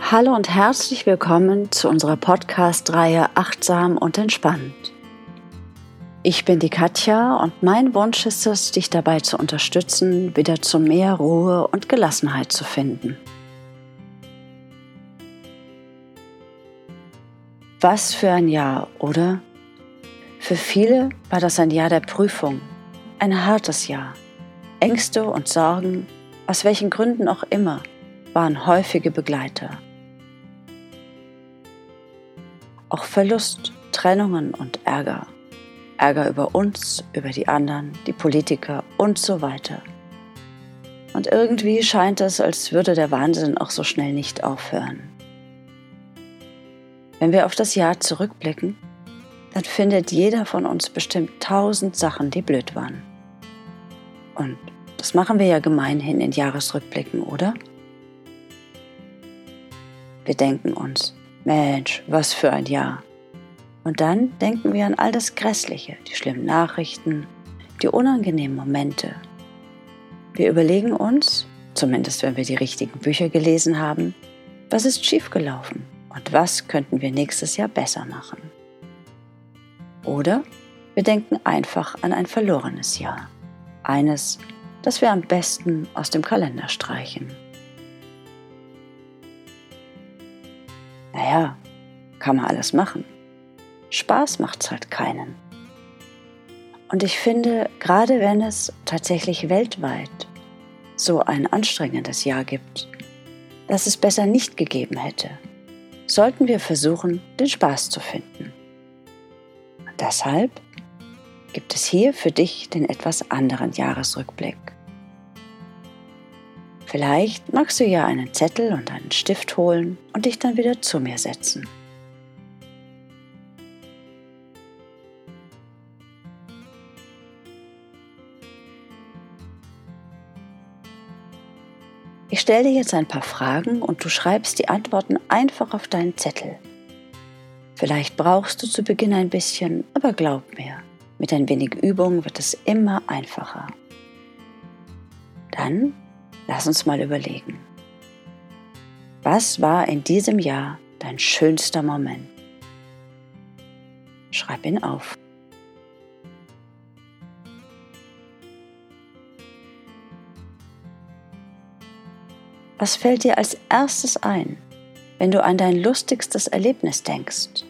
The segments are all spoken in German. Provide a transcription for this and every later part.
Hallo und herzlich willkommen zu unserer Podcast-Reihe Achtsam und Entspannt. Ich bin die Katja und mein Wunsch ist es, dich dabei zu unterstützen, wieder zu mehr Ruhe und Gelassenheit zu finden. Was für ein Jahr, oder? Für viele war das ein Jahr der Prüfung, ein hartes Jahr. Ängste und Sorgen, aus welchen Gründen auch immer, waren häufige Begleiter. Auch Verlust, Trennungen und Ärger. Ärger über uns, über die anderen, die Politiker und so weiter. Und irgendwie scheint es, als würde der Wahnsinn auch so schnell nicht aufhören. Wenn wir auf das Jahr zurückblicken, dann findet jeder von uns bestimmt tausend Sachen, die blöd waren. Und das machen wir ja gemeinhin in Jahresrückblicken, oder? Wir denken uns, Mensch, was für ein Jahr. Und dann denken wir an all das Grässliche, die schlimmen Nachrichten, die unangenehmen Momente. Wir überlegen uns, zumindest wenn wir die richtigen Bücher gelesen haben, was ist schiefgelaufen und was könnten wir nächstes Jahr besser machen. Oder wir denken einfach an ein verlorenes Jahr, eines, das wir am besten aus dem Kalender streichen. Kann man alles machen. Spaß macht's halt keinen. Und ich finde, gerade wenn es tatsächlich weltweit so ein anstrengendes Jahr gibt, das es besser nicht gegeben hätte, sollten wir versuchen, den Spaß zu finden. Und deshalb gibt es hier für dich den etwas anderen Jahresrückblick. Vielleicht magst du ja einen Zettel und einen Stift holen und dich dann wieder zu mir setzen. Ich stelle dir jetzt ein paar Fragen und du schreibst die Antworten einfach auf deinen Zettel. Vielleicht brauchst du zu Beginn ein bisschen, aber glaub mir, mit ein wenig Übung wird es immer einfacher. Dann Lass uns mal überlegen. Was war in diesem Jahr dein schönster Moment? Schreib ihn auf. Was fällt dir als erstes ein, wenn du an dein lustigstes Erlebnis denkst?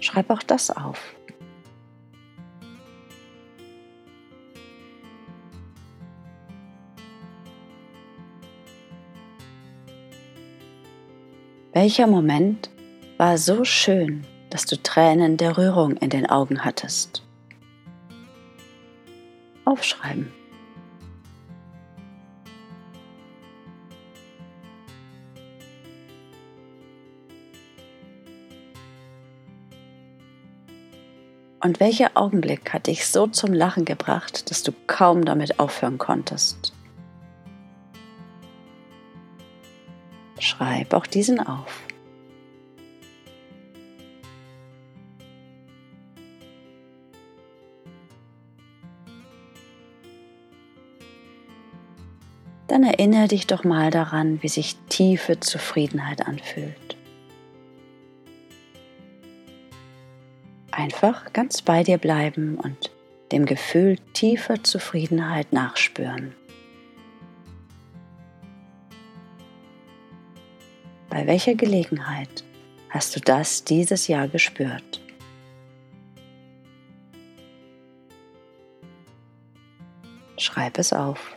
Schreib auch das auf. Welcher Moment war so schön, dass du Tränen der Rührung in den Augen hattest? Aufschreiben. Und welcher Augenblick hat dich so zum Lachen gebracht, dass du kaum damit aufhören konntest? Schreib auch diesen auf. Dann erinnere dich doch mal daran, wie sich tiefe Zufriedenheit anfühlt. Einfach ganz bei dir bleiben und dem Gefühl tiefer Zufriedenheit nachspüren. Bei welcher Gelegenheit hast du das dieses Jahr gespürt? Schreib es auf.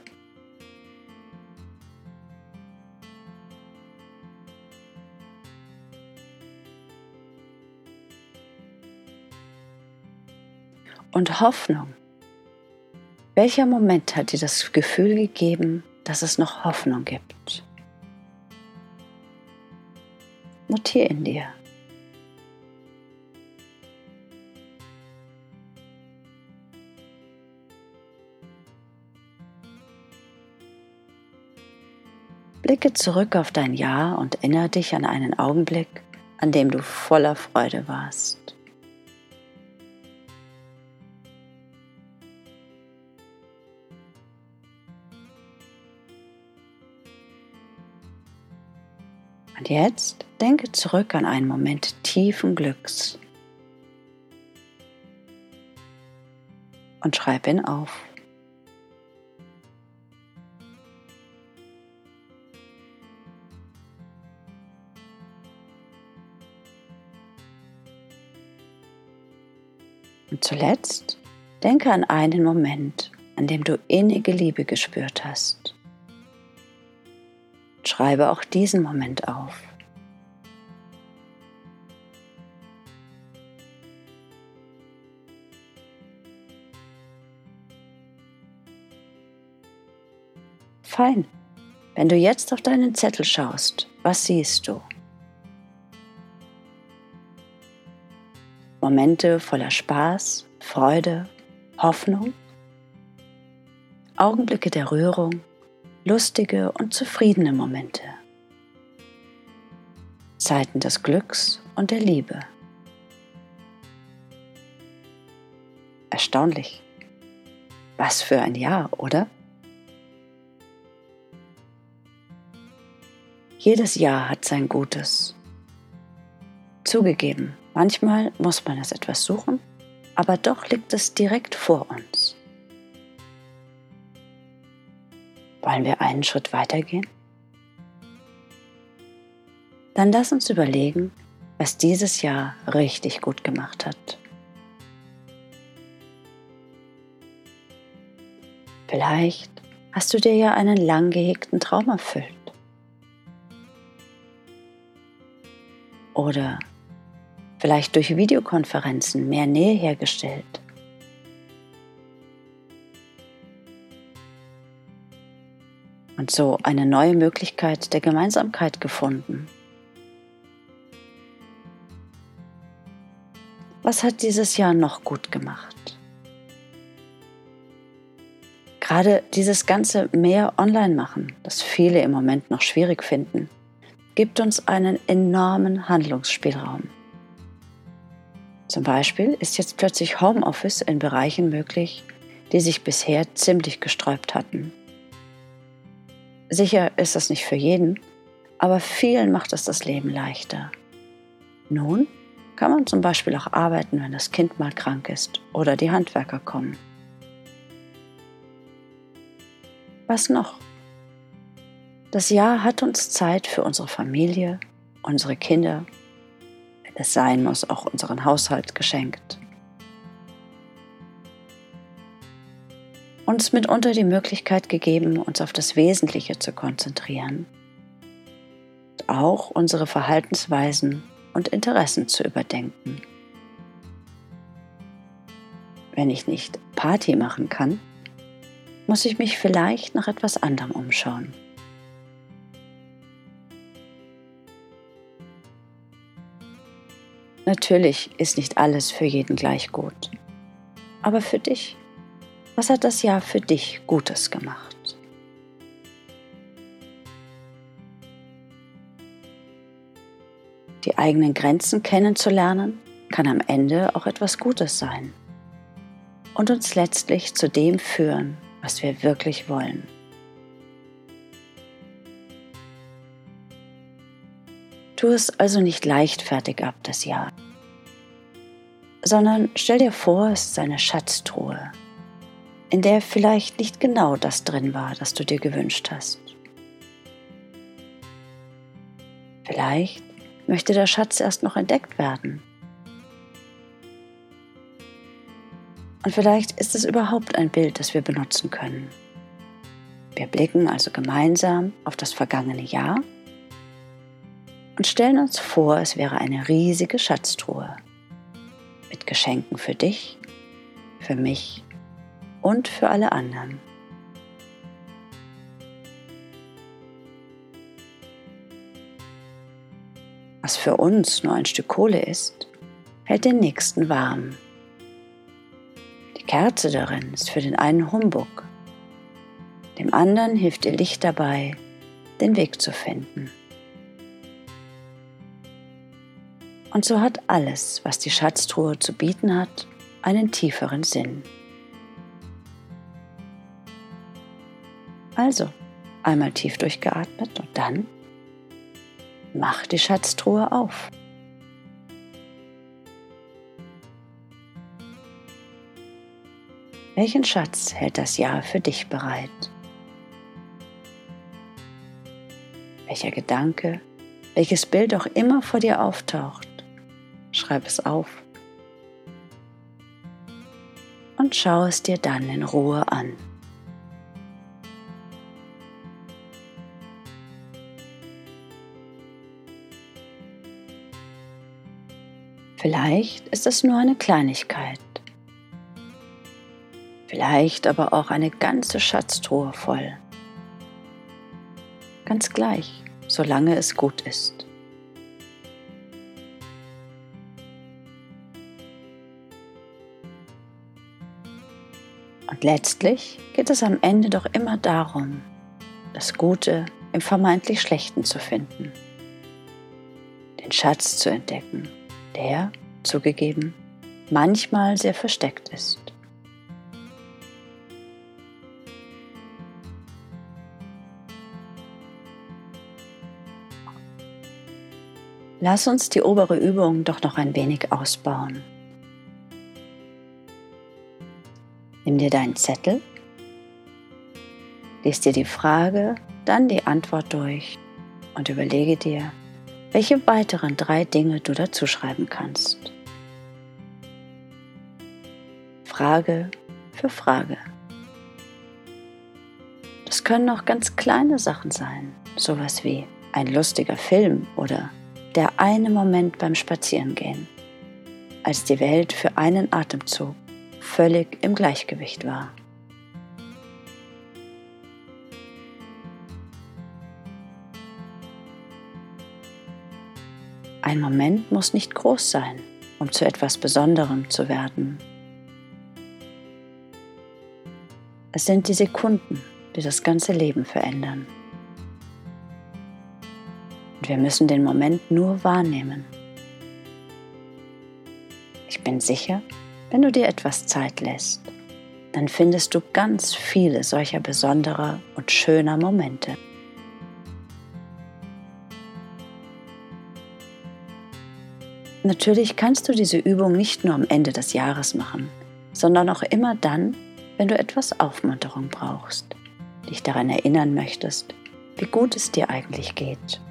Und Hoffnung. Welcher Moment hat dir das Gefühl gegeben, dass es noch Hoffnung gibt? Notier in dir. Blicke zurück auf dein Jahr und erinnere dich an einen Augenblick, an dem du voller Freude warst. Und jetzt denke zurück an einen Moment tiefen Glücks und schreib ihn auf. Und zuletzt denke an einen Moment, an dem du innige Liebe gespürt hast. Schreibe auch diesen Moment auf. Fein. Wenn du jetzt auf deinen Zettel schaust, was siehst du? Momente voller Spaß, Freude, Hoffnung, Augenblicke der Rührung, lustige und zufriedene Momente, Zeiten des Glücks und der Liebe. Erstaunlich. Was für ein Jahr, oder? Jedes Jahr hat sein Gutes. Zugegeben, manchmal muss man es etwas suchen, aber doch liegt es direkt vor uns. Wollen wir einen Schritt weitergehen? Dann lass uns überlegen, was dieses Jahr richtig gut gemacht hat. Vielleicht hast du dir ja einen lang gehegten Traum erfüllt. Oder vielleicht durch Videokonferenzen mehr Nähe hergestellt. Und so eine neue Möglichkeit der Gemeinsamkeit gefunden. Was hat dieses Jahr noch gut gemacht? Gerade dieses ganze mehr Online machen, das viele im Moment noch schwierig finden, gibt uns einen enormen Handlungsspielraum. Zum Beispiel ist jetzt plötzlich Homeoffice in Bereichen möglich, die sich bisher ziemlich gesträubt hatten. Sicher ist das nicht für jeden, aber vielen macht es das Leben leichter. Nun kann man zum Beispiel auch arbeiten, wenn das Kind mal krank ist oder die Handwerker kommen. Was noch? Das Jahr hat uns Zeit für unsere Familie, unsere Kinder es sein muss, auch unseren Haushalt geschenkt. Uns mitunter die Möglichkeit gegeben, uns auf das Wesentliche zu konzentrieren. Und auch unsere Verhaltensweisen und Interessen zu überdenken. Wenn ich nicht Party machen kann, muss ich mich vielleicht nach etwas anderem umschauen. Natürlich ist nicht alles für jeden gleich gut. Aber für dich, was hat das Jahr für dich Gutes gemacht? Die eigenen Grenzen kennenzulernen, kann am Ende auch etwas Gutes sein und uns letztlich zu dem führen, was wir wirklich wollen. Tu es also nicht leichtfertig ab, das Jahr, sondern stell dir vor, es ist eine Schatztruhe, in der vielleicht nicht genau das drin war, das du dir gewünscht hast. Vielleicht möchte der Schatz erst noch entdeckt werden. Und vielleicht ist es überhaupt ein Bild, das wir benutzen können. Wir blicken also gemeinsam auf das vergangene Jahr und stellen uns vor, es wäre eine riesige Schatztruhe mit Geschenken für dich, für mich und für alle anderen. Was für uns nur ein Stück Kohle ist, hält den nächsten warm. Die Kerze darin ist für den einen Humbug, dem anderen hilft ihr Licht dabei, den Weg zu finden. Und so hat alles, was die Schatztruhe zu bieten hat, einen tieferen Sinn. Also, einmal tief durchgeatmet und dann mach die Schatztruhe auf. Welchen Schatz hält das Jahr für dich bereit? Welcher Gedanke, welches Bild auch immer vor dir auftaucht, schreib es auf und schau es dir dann in Ruhe an. Vielleicht ist es nur eine Kleinigkeit. Vielleicht aber auch eine ganze Schatztruhe voll. Ganz gleich, solange es gut ist. Und letztlich geht es am Ende doch immer darum, das Gute im vermeintlich Schlechten zu finden, den Schatz zu entdecken, der, zugegeben, manchmal sehr versteckt ist. Lass uns die obere Übung doch noch ein wenig ausbauen. Nimm dir deinen Zettel, lies dir die Frage, dann die Antwort durch und überlege dir, welche weiteren drei Dinge du dazu schreiben kannst. Frage für Frage. Das können auch ganz kleine Sachen sein, sowas wie ein lustiger Film oder der eine Moment beim Spazierengehen, als die Welt für einen Atemzug völlig im Gleichgewicht war. Ein Moment muss nicht groß sein, um zu etwas Besonderem zu werden. Es sind die Sekunden, die das ganze Leben verändern. Und wir müssen den Moment nur wahrnehmen. Ich bin sicher, wenn du dir etwas Zeit lässt, dann findest du ganz viele solcher besonderer und schöner Momente. Natürlich kannst du diese Übung nicht nur am Ende des Jahres machen, sondern auch immer dann, wenn du etwas Aufmunterung brauchst, dich daran erinnern möchtest, wie gut es dir eigentlich geht.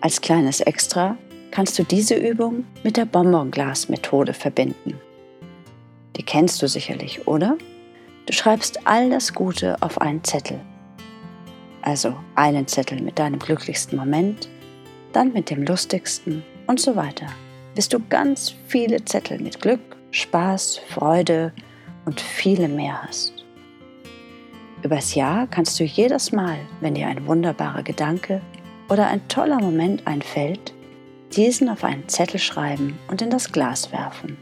Als kleines Extra kannst du diese Übung mit der Bonbonglas-Methode verbinden. Die kennst du sicherlich, oder? Du schreibst all das Gute auf einen Zettel. Also einen Zettel mit deinem glücklichsten Moment, dann mit dem lustigsten und so weiter, bis du ganz viele Zettel mit Glück, Spaß, Freude und viele mehr hast. Übers Jahr kannst du jedes Mal, wenn dir ein wunderbarer Gedanke oder ein toller Moment einfällt, diesen auf einen Zettel schreiben und in das Glas werfen.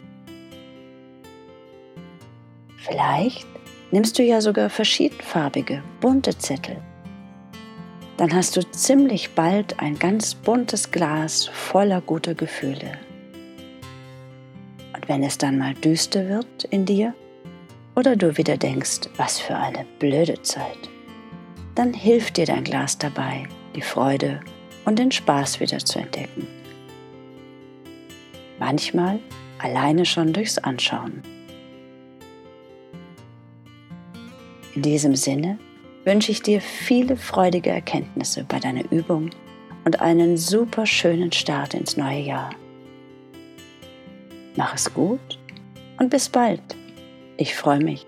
Vielleicht nimmst du ja sogar verschiedenfarbige, bunte Zettel. Dann hast du ziemlich bald ein ganz buntes Glas voller guter Gefühle. Und wenn es dann mal düster wird in dir oder du wieder denkst, was für eine blöde Zeit, dann hilft dir dein Glas dabei, die Freude und den Spaß wieder zu entdecken. Manchmal alleine schon durchs Anschauen. In diesem Sinne wünsche ich dir viele freudige Erkenntnisse bei deiner Übung und einen super schönen Start ins neue Jahr. Mach es gut und bis bald. Ich freue mich